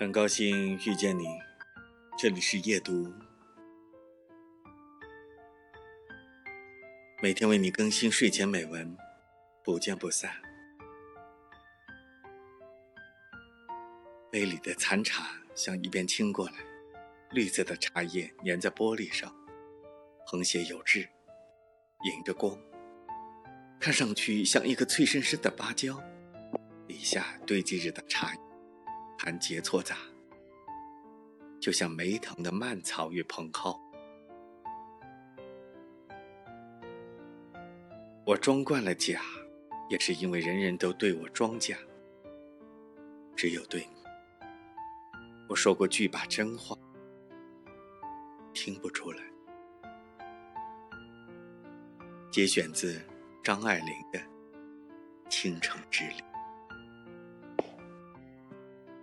很高兴遇见你，这里是夜读，每天为你更新睡前美文，不见不散。杯里的残茶向一边倾过来，绿色的茶叶粘在玻璃上，横斜有致，迎着光，看上去像一个脆生生的芭蕉。底下堆积着的茶叶。盘结错杂，就像梅藤的蔓草与蓬蒿。我装惯了假，也是因为人人都对我装假。只有对你，我说过句把真话，听不出来。节选自张爱玲的《倾城之恋》。